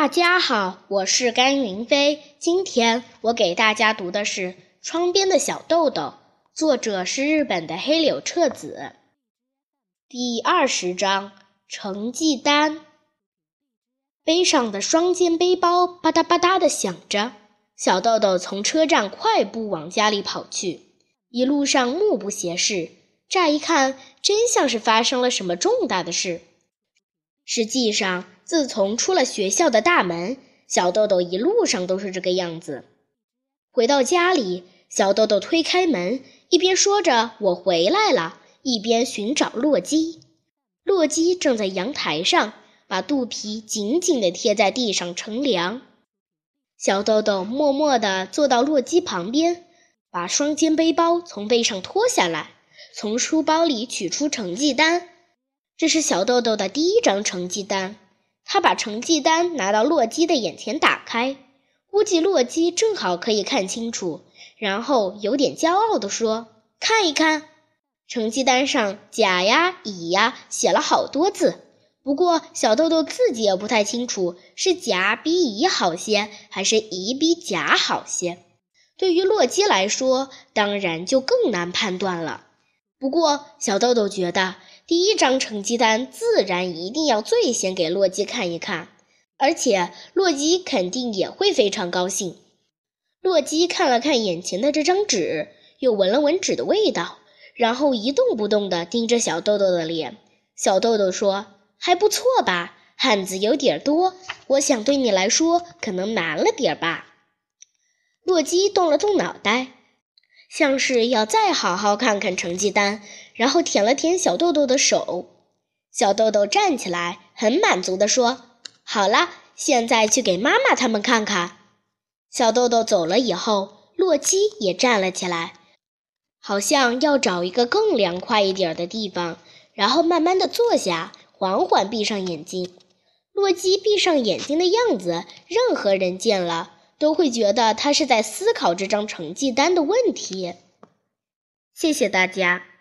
大家好，我是甘云飞。今天我给大家读的是《窗边的小豆豆》，作者是日本的黑柳彻子。第二十章：成绩单。背上的双肩背包吧嗒吧嗒的响着，小豆豆从车站快步往家里跑去。一路上目不斜视，乍一看真像是发生了什么重大的事。实际上，自从出了学校的大门，小豆豆一路上都是这个样子。回到家里，小豆豆推开门，一边说着“我回来了”，一边寻找洛基。洛基正在阳台上，把肚皮紧紧地贴在地上乘凉。小豆豆默默地坐到洛基旁边，把双肩背包从背上脱下来，从书包里取出成绩单。这是小豆豆的第一张成绩单，他把成绩单拿到洛基的眼前打开，估计洛基正好可以看清楚，然后有点骄傲地说：“看一看，成绩单上甲呀、乙呀写了好多字，不过小豆豆自己也不太清楚是甲比乙好些，还是乙比甲好些。对于洛基来说，当然就更难判断了。不过小豆豆觉得。”第一张成绩单自然一定要最先给洛基看一看，而且洛基肯定也会非常高兴。洛基看了看眼前的这张纸，又闻了闻纸的味道，然后一动不动地盯着小豆豆的脸。小豆豆说：“还不错吧，汉字有点多，我想对你来说可能难了点吧。”洛基动了动脑袋。像是要再好好看看成绩单，然后舔了舔小豆豆的手。小豆豆站起来，很满足地说：“好了，现在去给妈妈他们看看。”小豆豆走了以后，洛基也站了起来，好像要找一个更凉快一点的地方，然后慢慢地坐下，缓缓闭上眼睛。洛基闭上眼睛的样子，任何人见了。都会觉得他是在思考这张成绩单的问题。谢谢大家。